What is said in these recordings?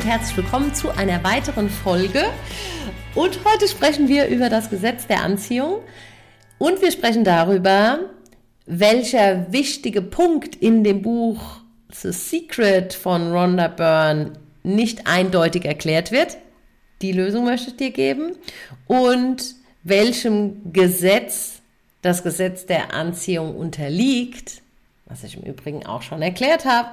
und herzlich willkommen zu einer weiteren Folge. Und heute sprechen wir über das Gesetz der Anziehung und wir sprechen darüber, welcher wichtige Punkt in dem Buch The Secret von Rhonda Byrne nicht eindeutig erklärt wird. Die Lösung möchte ich dir geben. Und welchem Gesetz das Gesetz der Anziehung unterliegt, was ich im Übrigen auch schon erklärt habe.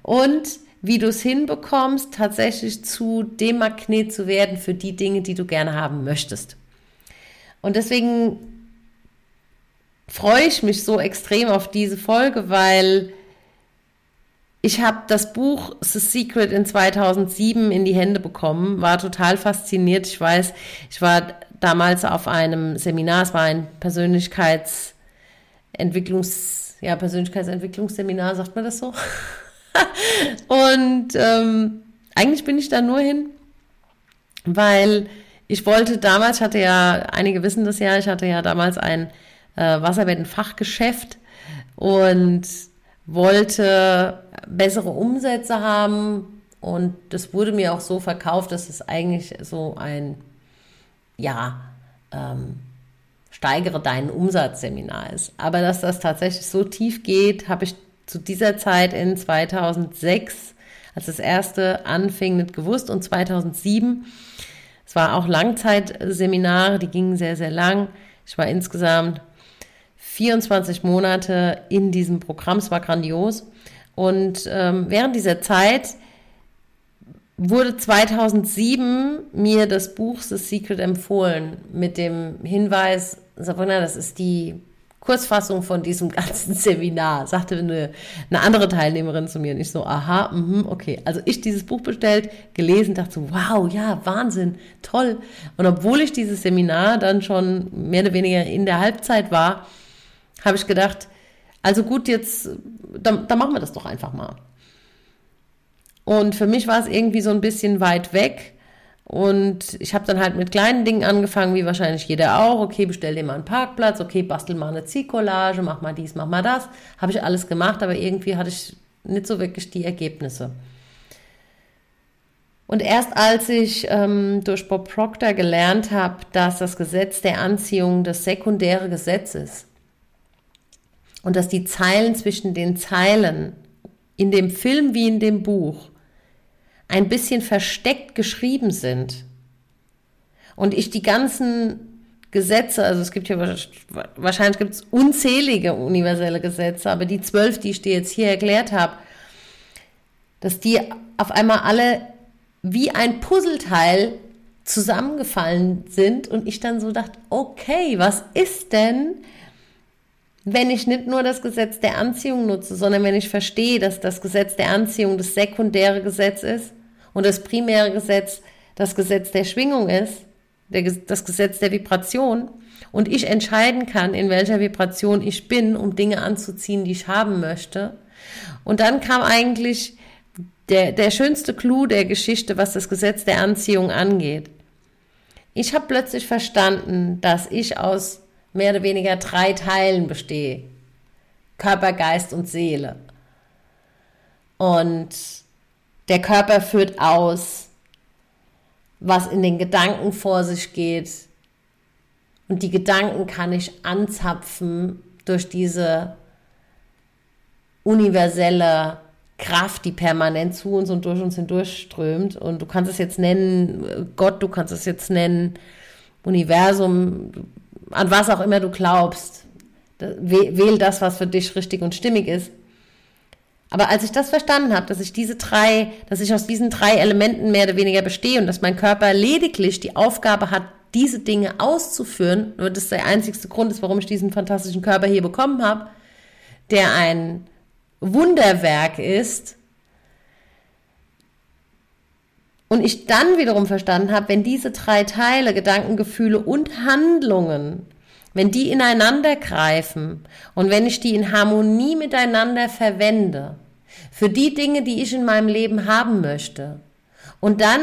Und wie du es hinbekommst, tatsächlich zu dem Magnet zu werden für die Dinge, die du gerne haben möchtest. Und deswegen freue ich mich so extrem auf diese Folge, weil ich habe das Buch The Secret in 2007 in die Hände bekommen, war total fasziniert. Ich weiß, ich war damals auf einem Seminar, es war ein Persönlichkeitsentwicklungs, ja, Persönlichkeitsentwicklungsseminar, sagt man das so? Und ähm, eigentlich bin ich da nur hin, weil ich wollte damals, ich hatte ja, einige wissen das ja, ich hatte ja damals ein äh, Wasserbettenfachgeschäft und wollte bessere Umsätze haben und das wurde mir auch so verkauft, dass es eigentlich so ein, ja, ähm, steigere deinen Umsatz Seminar ist. Aber dass das tatsächlich so tief geht, habe ich zu dieser Zeit in 2006, als das erste anfing, nicht gewusst und 2007, es war auch Langzeitseminare, die gingen sehr, sehr lang. Ich war insgesamt 24 Monate in diesem Programm, es war grandios. Und ähm, während dieser Zeit wurde 2007 mir das Buch The Secret empfohlen mit dem Hinweis, Sabrina, das ist die Kurzfassung von diesem ganzen Seminar, sagte eine, eine andere Teilnehmerin zu mir. Und ich so, aha, mh, okay. Also ich dieses Buch bestellt, gelesen, dachte so, wow, ja, Wahnsinn, toll. Und obwohl ich dieses Seminar dann schon mehr oder weniger in der Halbzeit war, habe ich gedacht, also gut, jetzt, dann, dann machen wir das doch einfach mal. Und für mich war es irgendwie so ein bisschen weit weg. Und ich habe dann halt mit kleinen Dingen angefangen, wie wahrscheinlich jeder auch. Okay, bestell dir mal einen Parkplatz, okay, bastel mal eine Ziehcollage, mach mal dies, mach mal das. Habe ich alles gemacht, aber irgendwie hatte ich nicht so wirklich die Ergebnisse. Und erst als ich ähm, durch Bob Proctor gelernt habe, dass das Gesetz der Anziehung das sekundäre Gesetz ist und dass die Zeilen zwischen den Zeilen in dem Film wie in dem Buch ein bisschen versteckt geschrieben sind. Und ich die ganzen Gesetze, also es gibt ja wahrscheinlich gibt unzählige universelle Gesetze, aber die zwölf, die ich dir jetzt hier erklärt habe, dass die auf einmal alle wie ein Puzzleteil zusammengefallen sind und ich dann so dachte, okay, was ist denn, wenn ich nicht nur das Gesetz der Anziehung nutze, sondern wenn ich verstehe, dass das Gesetz der Anziehung das sekundäre Gesetz ist und das primäre Gesetz das Gesetz der Schwingung ist, der, das Gesetz der Vibration und ich entscheiden kann, in welcher Vibration ich bin, um Dinge anzuziehen, die ich haben möchte. Und dann kam eigentlich der, der schönste Clou der Geschichte, was das Gesetz der Anziehung angeht. Ich habe plötzlich verstanden, dass ich aus mehr oder weniger drei Teilen bestehe. Körper, Geist und Seele. Und der Körper führt aus, was in den Gedanken vor sich geht. Und die Gedanken kann ich anzapfen durch diese universelle Kraft, die permanent zu uns und durch uns hindurchströmt. Und du kannst es jetzt nennen Gott, du kannst es jetzt nennen Universum, an was auch immer du glaubst. Wähl das, was für dich richtig und stimmig ist. Aber als ich das verstanden habe, dass ich diese drei, dass ich aus diesen drei Elementen mehr oder weniger bestehe und dass mein Körper lediglich die Aufgabe hat, diese Dinge auszuführen, und das der einzigste Grund ist, warum ich diesen fantastischen Körper hier bekommen habe, der ein Wunderwerk ist, und ich dann wiederum verstanden habe, wenn diese drei Teile, Gedanken, Gefühle und Handlungen, wenn die ineinander greifen und wenn ich die in Harmonie miteinander verwende, für die Dinge, die ich in meinem Leben haben möchte, und dann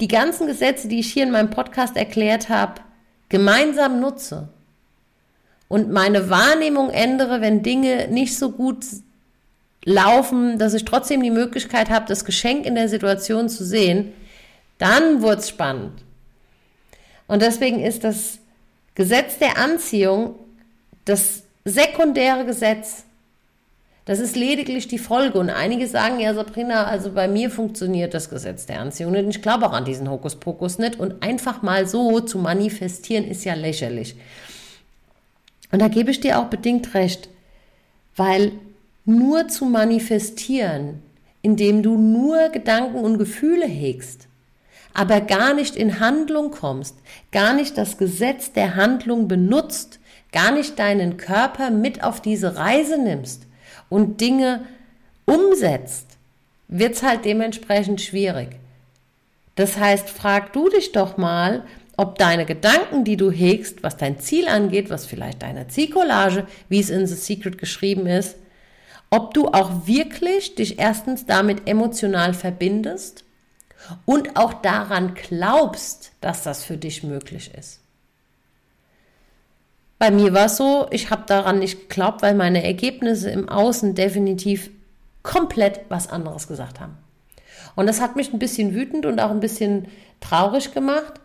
die ganzen Gesetze, die ich hier in meinem Podcast erklärt habe, gemeinsam nutze und meine Wahrnehmung ändere, wenn Dinge nicht so gut laufen, dass ich trotzdem die Möglichkeit habe, das Geschenk in der Situation zu sehen, dann wird es spannend. Und deswegen ist das Gesetz der Anziehung das sekundäre Gesetz. Das ist lediglich die Folge. Und einige sagen, ja, Sabrina, also bei mir funktioniert das Gesetz der Anziehung nicht. Ich glaube auch an diesen Hokuspokus nicht. Und einfach mal so zu manifestieren, ist ja lächerlich. Und da gebe ich dir auch bedingt recht, weil nur zu manifestieren, indem du nur Gedanken und Gefühle hegst, aber gar nicht in Handlung kommst, gar nicht das Gesetz der Handlung benutzt, gar nicht deinen Körper mit auf diese Reise nimmst und Dinge umsetzt, wird es halt dementsprechend schwierig. Das heißt, frag du dich doch mal, ob deine Gedanken, die du hegst, was dein Ziel angeht, was vielleicht deine Zielcollage, wie es in The Secret geschrieben ist, ob du auch wirklich dich erstens damit emotional verbindest und auch daran glaubst, dass das für dich möglich ist. Bei mir war es so, ich habe daran nicht geglaubt, weil meine Ergebnisse im Außen definitiv komplett was anderes gesagt haben. Und das hat mich ein bisschen wütend und auch ein bisschen traurig gemacht,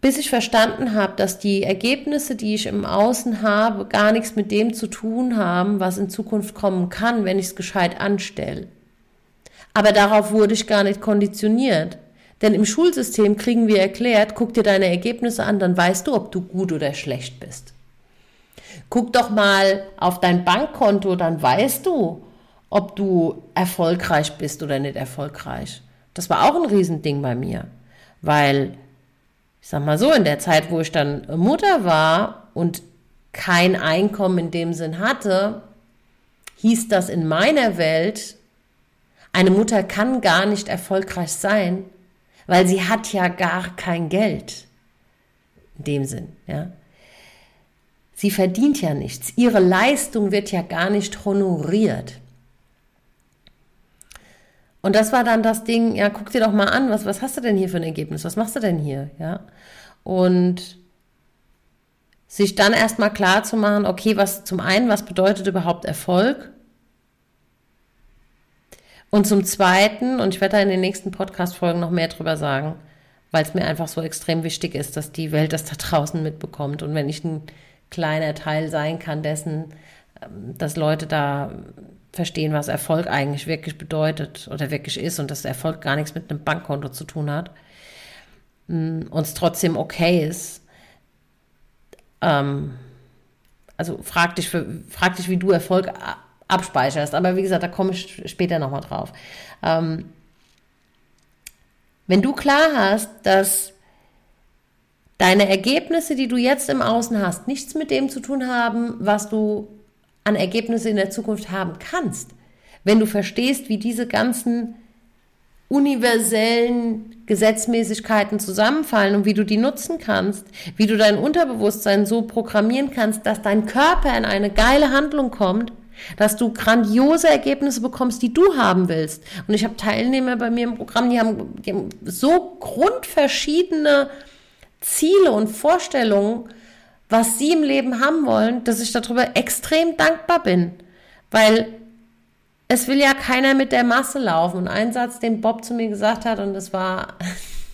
bis ich verstanden habe, dass die Ergebnisse, die ich im Außen habe, gar nichts mit dem zu tun haben, was in Zukunft kommen kann, wenn ich es gescheit anstelle. Aber darauf wurde ich gar nicht konditioniert. Denn im Schulsystem kriegen wir erklärt, guck dir deine Ergebnisse an, dann weißt du, ob du gut oder schlecht bist. Guck doch mal auf dein Bankkonto, dann weißt du, ob du erfolgreich bist oder nicht erfolgreich. Das war auch ein Riesending bei mir, weil ich sag mal so, in der Zeit, wo ich dann Mutter war und kein Einkommen in dem Sinn hatte, hieß das in meiner Welt, eine Mutter kann gar nicht erfolgreich sein, weil sie hat ja gar kein Geld. In dem Sinn, ja. Sie verdient ja nichts. Ihre Leistung wird ja gar nicht honoriert. Und das war dann das Ding, ja, guck dir doch mal an, was, was hast du denn hier für ein Ergebnis? Was machst du denn hier? Ja. Und sich dann erstmal klar zu machen, okay, was zum einen, was bedeutet überhaupt Erfolg? Und zum zweiten, und ich werde da in den nächsten Podcast-Folgen noch mehr drüber sagen, weil es mir einfach so extrem wichtig ist, dass die Welt das da draußen mitbekommt. Und wenn ich ein kleiner Teil sein kann dessen, ähm, dass Leute da verstehen, was Erfolg eigentlich wirklich bedeutet oder wirklich ist und dass Erfolg gar nichts mit einem Bankkonto zu tun hat, mm, und es trotzdem okay ist. Ähm, also frag dich, für, frag dich, wie du Erfolg abspeicherst. Aber wie gesagt, da komme ich später nochmal drauf. Ähm, wenn du klar hast, dass deine Ergebnisse, die du jetzt im Außen hast, nichts mit dem zu tun haben, was du an Ergebnisse in der Zukunft haben kannst. Wenn du verstehst, wie diese ganzen universellen Gesetzmäßigkeiten zusammenfallen und wie du die nutzen kannst, wie du dein Unterbewusstsein so programmieren kannst, dass dein Körper in eine geile Handlung kommt, dass du grandiose Ergebnisse bekommst, die du haben willst. Und ich habe Teilnehmer bei mir im Programm, die haben, die haben so grundverschiedene Ziele und Vorstellungen, was sie im Leben haben wollen, dass ich darüber extrem dankbar bin. Weil es will ja keiner mit der Masse laufen. Und ein Satz, den Bob zu mir gesagt hat, und das war,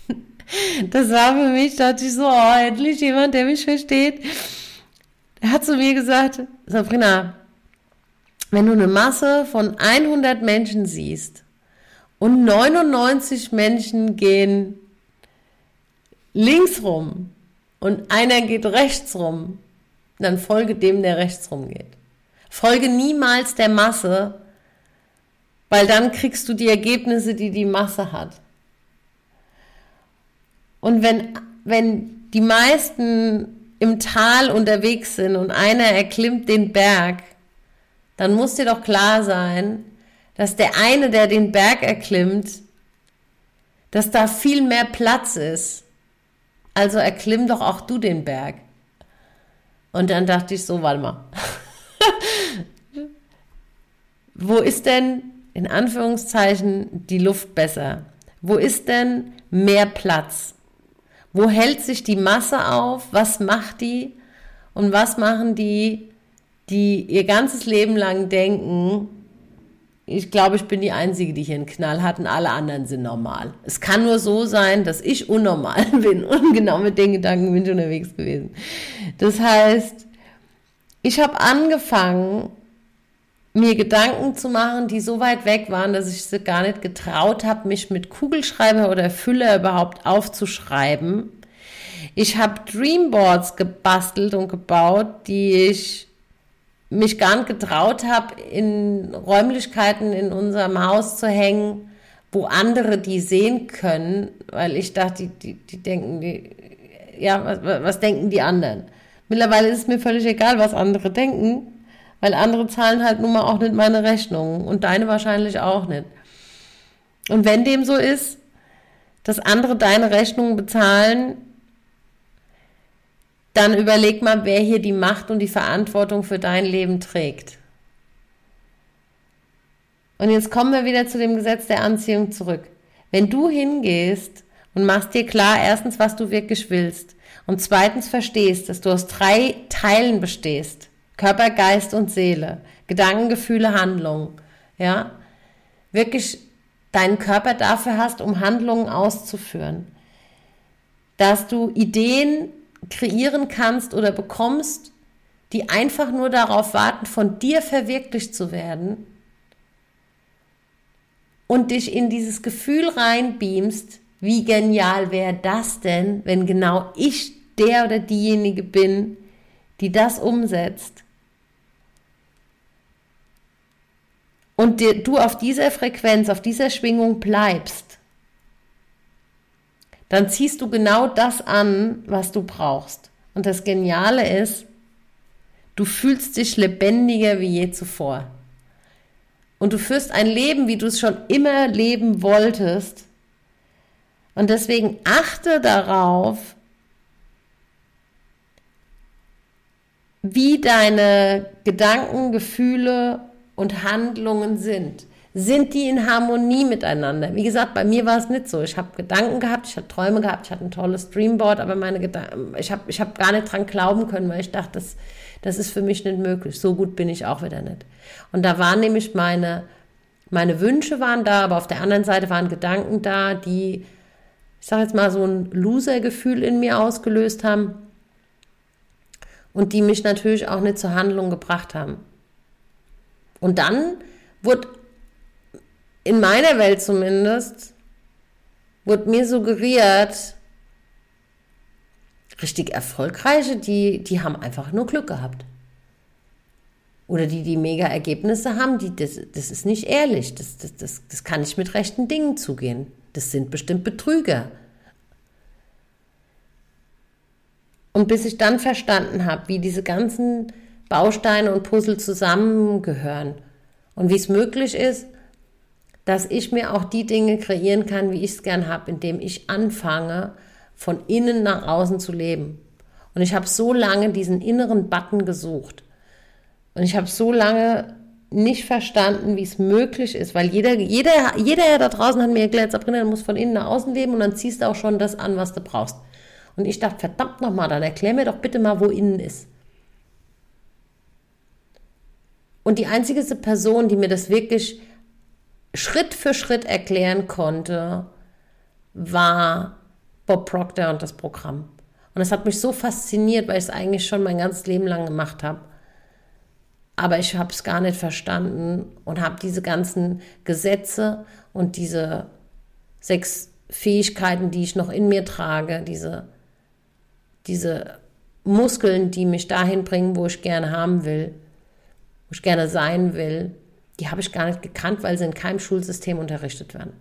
das war für mich, dachte ich so, oh, endlich jemand, der mich versteht. Er hat zu mir gesagt, Sabrina, wenn du eine Masse von 100 Menschen siehst und 99 Menschen gehen links rum und einer geht rechts rum, dann folge dem, der rechts rum geht. Folge niemals der Masse, weil dann kriegst du die Ergebnisse, die die Masse hat. Und wenn, wenn die meisten im Tal unterwegs sind und einer erklimmt den Berg, dann muss dir doch klar sein, dass der eine, der den Berg erklimmt, dass da viel mehr Platz ist also erklimm doch auch du den Berg. Und dann dachte ich so, warte mal. Wo ist denn in Anführungszeichen die Luft besser? Wo ist denn mehr Platz? Wo hält sich die Masse auf? Was macht die? Und was machen die, die ihr ganzes Leben lang denken, ich glaube, ich bin die Einzige, die hier einen Knall hat und alle anderen sind normal. Es kann nur so sein, dass ich unnormal bin und genau mit den Gedanken bin ich unterwegs gewesen. Das heißt, ich habe angefangen, mir Gedanken zu machen, die so weit weg waren, dass ich sie gar nicht getraut habe, mich mit Kugelschreiber oder Füller überhaupt aufzuschreiben. Ich habe Dreamboards gebastelt und gebaut, die ich mich gar nicht getraut habe, in Räumlichkeiten in unserem Haus zu hängen, wo andere die sehen können, weil ich dachte, die, die, die denken, die, ja, was, was denken die anderen? Mittlerweile ist es mir völlig egal, was andere denken, weil andere zahlen halt nun mal auch nicht meine Rechnungen und deine wahrscheinlich auch nicht. Und wenn dem so ist, dass andere deine Rechnungen bezahlen, dann überleg mal, wer hier die Macht und die Verantwortung für dein Leben trägt. Und jetzt kommen wir wieder zu dem Gesetz der Anziehung zurück. Wenn du hingehst und machst dir klar, erstens, was du wirklich willst und zweitens verstehst, dass du aus drei Teilen bestehst, Körper, Geist und Seele, Gedanken, Gefühle, Handlungen, ja, wirklich deinen Körper dafür hast, um Handlungen auszuführen, dass du Ideen kreieren kannst oder bekommst, die einfach nur darauf warten, von dir verwirklicht zu werden und dich in dieses Gefühl reinbeamst, wie genial wäre das denn, wenn genau ich der oder diejenige bin, die das umsetzt. Und du auf dieser Frequenz, auf dieser Schwingung bleibst dann ziehst du genau das an, was du brauchst. Und das Geniale ist, du fühlst dich lebendiger wie je zuvor. Und du führst ein Leben, wie du es schon immer leben wolltest. Und deswegen achte darauf, wie deine Gedanken, Gefühle und Handlungen sind sind die in Harmonie miteinander? Wie gesagt, bei mir war es nicht so. Ich habe Gedanken gehabt, ich hatte Träume gehabt, ich hatte ein tolles Dreamboard, aber meine Gedanken, ich habe ich hab gar nicht dran glauben können, weil ich dachte, das, das ist für mich nicht möglich. So gut bin ich auch wieder nicht. Und da waren nämlich meine, meine Wünsche waren da, aber auf der anderen Seite waren Gedanken da, die, ich sage jetzt mal, so ein Loser-Gefühl in mir ausgelöst haben und die mich natürlich auch nicht zur Handlung gebracht haben. Und dann wurde in meiner Welt zumindest, wurde mir suggeriert, richtig erfolgreiche, die, die haben einfach nur Glück gehabt. Oder die, die mega Ergebnisse haben, die, das, das ist nicht ehrlich. Das, das, das, das kann nicht mit rechten Dingen zugehen. Das sind bestimmt Betrüger. Und bis ich dann verstanden habe, wie diese ganzen Bausteine und Puzzle zusammengehören und wie es möglich ist, dass ich mir auch die Dinge kreieren kann, wie ich es gern habe, indem ich anfange, von innen nach außen zu leben. Und ich habe so lange diesen inneren Button gesucht. Und ich habe so lange nicht verstanden, wie es möglich ist, weil jeder, jeder, jeder da draußen hat mir erklärt, Sabrina, du musst von innen nach außen leben und dann ziehst du auch schon das an, was du brauchst. Und ich dachte, verdammt nochmal, dann erklär mir doch bitte mal, wo innen ist. Und die einzige Person, die mir das wirklich Schritt für Schritt erklären konnte, war Bob Proctor und das Programm. Und es hat mich so fasziniert, weil ich es eigentlich schon mein ganzes Leben lang gemacht habe. Aber ich habe es gar nicht verstanden und habe diese ganzen Gesetze und diese sechs Fähigkeiten, die ich noch in mir trage, diese, diese Muskeln, die mich dahin bringen, wo ich gerne haben will, wo ich gerne sein will, die habe ich gar nicht gekannt, weil sie in keinem Schulsystem unterrichtet werden.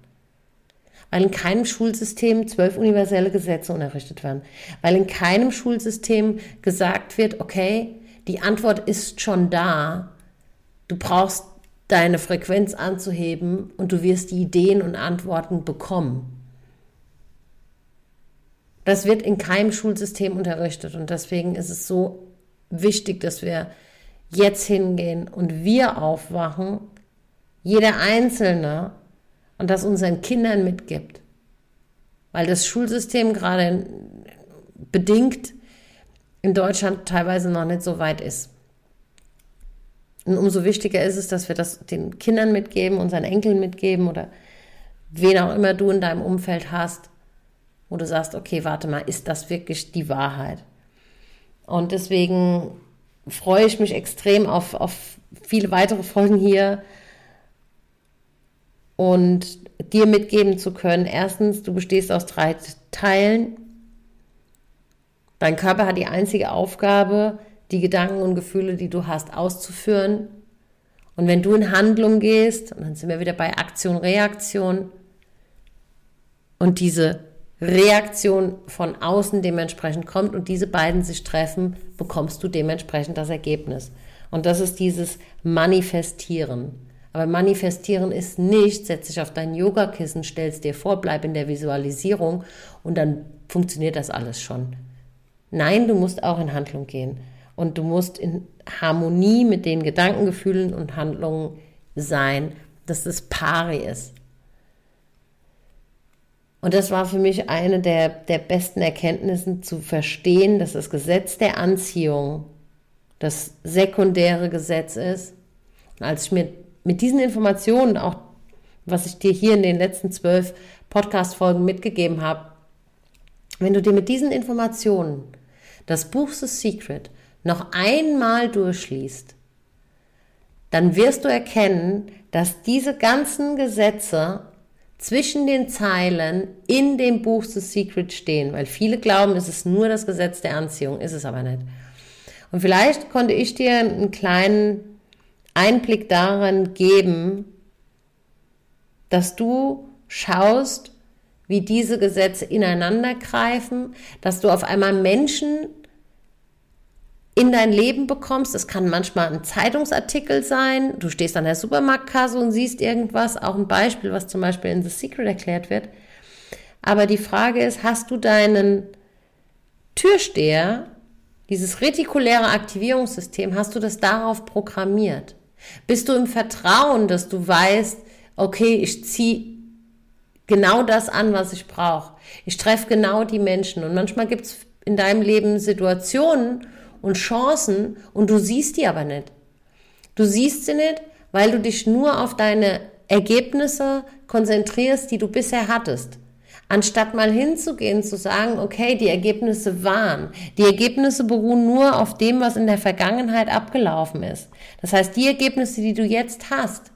Weil in keinem Schulsystem zwölf universelle Gesetze unterrichtet werden. Weil in keinem Schulsystem gesagt wird, okay, die Antwort ist schon da. Du brauchst deine Frequenz anzuheben und du wirst die Ideen und Antworten bekommen. Das wird in keinem Schulsystem unterrichtet und deswegen ist es so wichtig, dass wir jetzt hingehen und wir aufwachen, jeder Einzelne, und das unseren Kindern mitgibt. Weil das Schulsystem gerade bedingt in Deutschland teilweise noch nicht so weit ist. Und umso wichtiger ist es, dass wir das den Kindern mitgeben, unseren Enkeln mitgeben oder wen auch immer du in deinem Umfeld hast, wo du sagst, okay, warte mal, ist das wirklich die Wahrheit? Und deswegen freue ich mich extrem auf, auf viele weitere Folgen hier und dir mitgeben zu können. Erstens, du bestehst aus drei Teilen. Dein Körper hat die einzige Aufgabe, die Gedanken und Gefühle, die du hast, auszuführen. Und wenn du in Handlung gehst, und dann sind wir wieder bei Aktion, Reaktion, und diese Reaktion von außen dementsprechend kommt und diese beiden sich treffen, bekommst du dementsprechend das Ergebnis. Und das ist dieses Manifestieren. Aber manifestieren ist nicht, setz dich auf dein Yogakissen, stellst dir vor, bleib in der Visualisierung und dann funktioniert das alles schon. Nein, du musst auch in Handlung gehen. Und du musst in Harmonie mit den Gedanken, Gefühlen und Handlungen sein, dass es pari ist. Und das war für mich eine der, der besten Erkenntnisse zu verstehen, dass das Gesetz der Anziehung das sekundäre Gesetz ist. Als ich mir mit diesen Informationen, auch was ich dir hier in den letzten zwölf Podcast-Folgen mitgegeben habe, wenn du dir mit diesen Informationen das Buch The Secret noch einmal durchliest, dann wirst du erkennen, dass diese ganzen Gesetze zwischen den Zeilen in dem Buch The Secret stehen, weil viele glauben, es ist nur das Gesetz der Anziehung, ist es aber nicht. Und vielleicht konnte ich dir einen kleinen Einblick daran geben, dass du schaust, wie diese Gesetze ineinander greifen, dass du auf einmal Menschen in dein Leben bekommst. Es kann manchmal ein Zeitungsartikel sein. Du stehst an der Supermarktkasse und siehst irgendwas. Auch ein Beispiel, was zum Beispiel in The Secret erklärt wird. Aber die Frage ist, hast du deinen Türsteher, dieses retikuläre Aktivierungssystem, hast du das darauf programmiert? Bist du im Vertrauen, dass du weißt, okay, ich ziehe genau das an, was ich brauche. Ich treffe genau die Menschen. Und manchmal gibt es in deinem Leben Situationen, und Chancen und du siehst die aber nicht. Du siehst sie nicht, weil du dich nur auf deine Ergebnisse konzentrierst, die du bisher hattest. Anstatt mal hinzugehen, zu sagen, okay, die Ergebnisse waren. Die Ergebnisse beruhen nur auf dem, was in der Vergangenheit abgelaufen ist. Das heißt, die Ergebnisse, die du jetzt hast,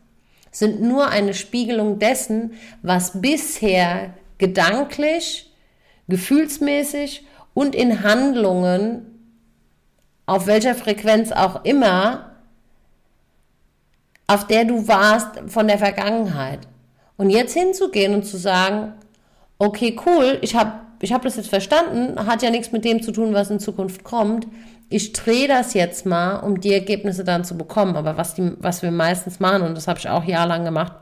sind nur eine Spiegelung dessen, was bisher gedanklich, gefühlsmäßig und in Handlungen auf welcher Frequenz auch immer, auf der du warst von der Vergangenheit. Und jetzt hinzugehen und zu sagen, okay, cool, ich habe ich hab das jetzt verstanden, hat ja nichts mit dem zu tun, was in Zukunft kommt. Ich drehe das jetzt mal, um die Ergebnisse dann zu bekommen. Aber was, die, was wir meistens machen, und das habe ich auch jahrelang gemacht,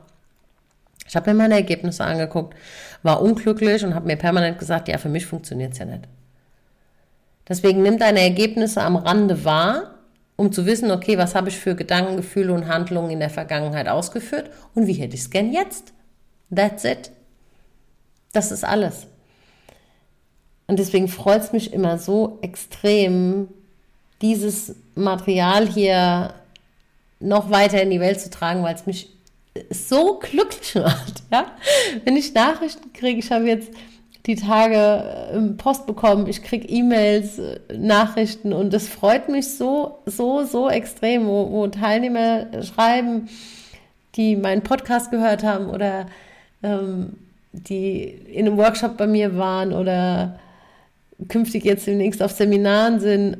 ich habe mir meine Ergebnisse angeguckt, war unglücklich und habe mir permanent gesagt, ja, für mich funktioniert es ja nicht. Deswegen nimm deine Ergebnisse am Rande wahr, um zu wissen, okay, was habe ich für Gedanken, Gefühle und Handlungen in der Vergangenheit ausgeführt und wie hätte ich es gern jetzt? That's it. Das ist alles. Und deswegen freut es mich immer so extrem, dieses Material hier noch weiter in die Welt zu tragen, weil es mich so glücklich macht. Ja? Wenn ich Nachrichten kriege, ich habe jetzt die Tage äh, Post bekommen, ich kriege E-Mails, äh, Nachrichten und es freut mich so, so, so extrem, wo, wo, Teilnehmer schreiben, die meinen Podcast gehört haben oder ähm, die in einem Workshop bei mir waren oder künftig jetzt demnächst auf Seminaren sind,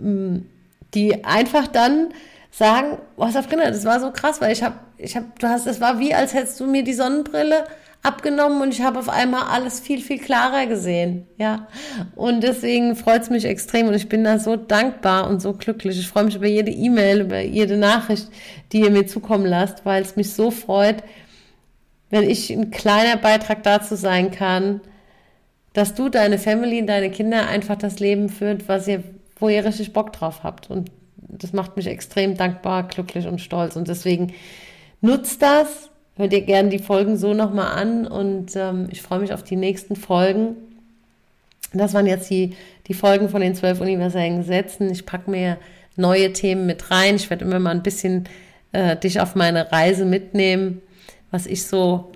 mm, die einfach dann sagen, was auf Kinder, das war so krass, weil ich habe, ich habe, du hast, es war wie, als hättest du mir die Sonnenbrille abgenommen und ich habe auf einmal alles viel, viel klarer gesehen. Ja. Und deswegen freut es mich extrem und ich bin da so dankbar und so glücklich. Ich freue mich über jede E-Mail, über jede Nachricht, die ihr mir zukommen lasst, weil es mich so freut, wenn ich ein kleiner Beitrag dazu sein kann, dass du, deine Family, deine Kinder einfach das Leben führt, was ihr, wo ihr richtig Bock drauf habt. Und das macht mich extrem dankbar, glücklich und stolz. Und deswegen nutzt das, Hör dir gerne die Folgen so nochmal an und ähm, ich freue mich auf die nächsten Folgen. Das waren jetzt die, die Folgen von den zwölf universellen Gesetzen. Ich packe mir neue Themen mit rein. Ich werde immer mal ein bisschen äh, dich auf meine Reise mitnehmen, was ich so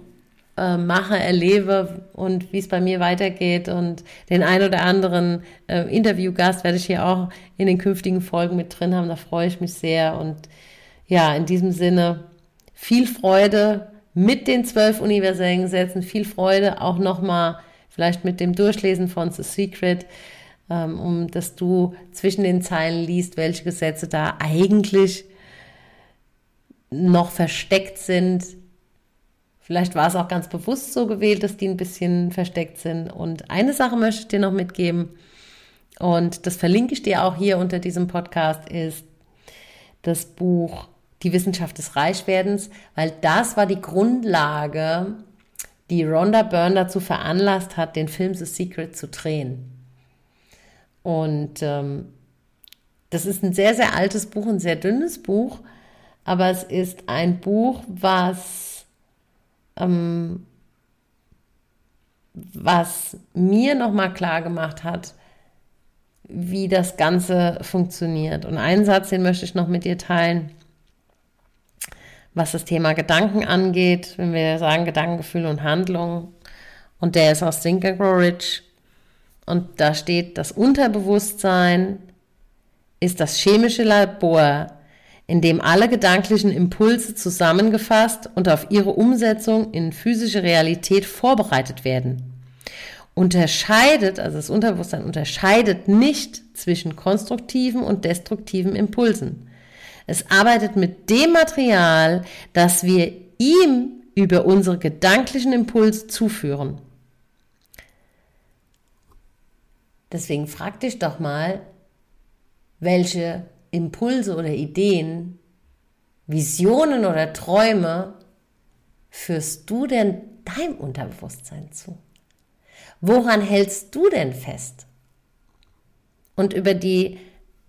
äh, mache, erlebe und wie es bei mir weitergeht. Und den ein oder anderen äh, Interviewgast werde ich hier auch in den künftigen Folgen mit drin haben. Da freue ich mich sehr. Und ja, in diesem Sinne viel Freude mit den zwölf universellen Gesetzen, viel Freude auch nochmal vielleicht mit dem Durchlesen von The Secret, ähm, um dass du zwischen den Zeilen liest, welche Gesetze da eigentlich noch versteckt sind. Vielleicht war es auch ganz bewusst so gewählt, dass die ein bisschen versteckt sind. Und eine Sache möchte ich dir noch mitgeben, und das verlinke ich dir auch hier unter diesem Podcast, ist das Buch Die Wissenschaft des Reichwerdens, weil das war die Grundlage, die Rhonda Byrne dazu veranlasst hat, den Film The Secret zu drehen. Und ähm, das ist ein sehr, sehr altes Buch, ein sehr dünnes Buch, aber es ist ein Buch, was, ähm, was mir nochmal klar gemacht hat, wie das Ganze funktioniert. Und einen Satz, den möchte ich noch mit dir teilen, was das Thema Gedanken angeht, wenn wir sagen Gedanken, Gefühle und Handlungen. Und der ist aus Think and Grow Rich. Und da steht, das Unterbewusstsein ist das chemische Labor, in dem alle gedanklichen Impulse zusammengefasst und auf ihre Umsetzung in physische Realität vorbereitet werden. Unterscheidet, also das Unterbewusstsein unterscheidet nicht zwischen konstruktiven und destruktiven Impulsen. Es arbeitet mit dem Material, das wir ihm über unsere gedanklichen Impulse zuführen. Deswegen frag dich doch mal, welche Impulse oder Ideen, Visionen oder Träume führst du denn deinem Unterbewusstsein zu? Woran hältst du denn fest? Und über die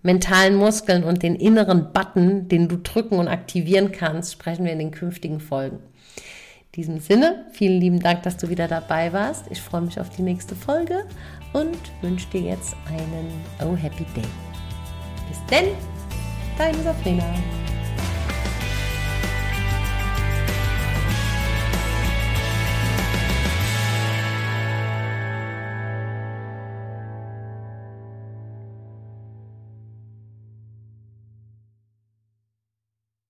mentalen Muskeln und den inneren Button, den du drücken und aktivieren kannst, sprechen wir in den künftigen Folgen. In diesem Sinne, vielen lieben Dank, dass du wieder dabei warst. Ich freue mich auf die nächste Folge und wünsche dir jetzt einen Oh Happy Day. Bis denn! Deine Sabrina.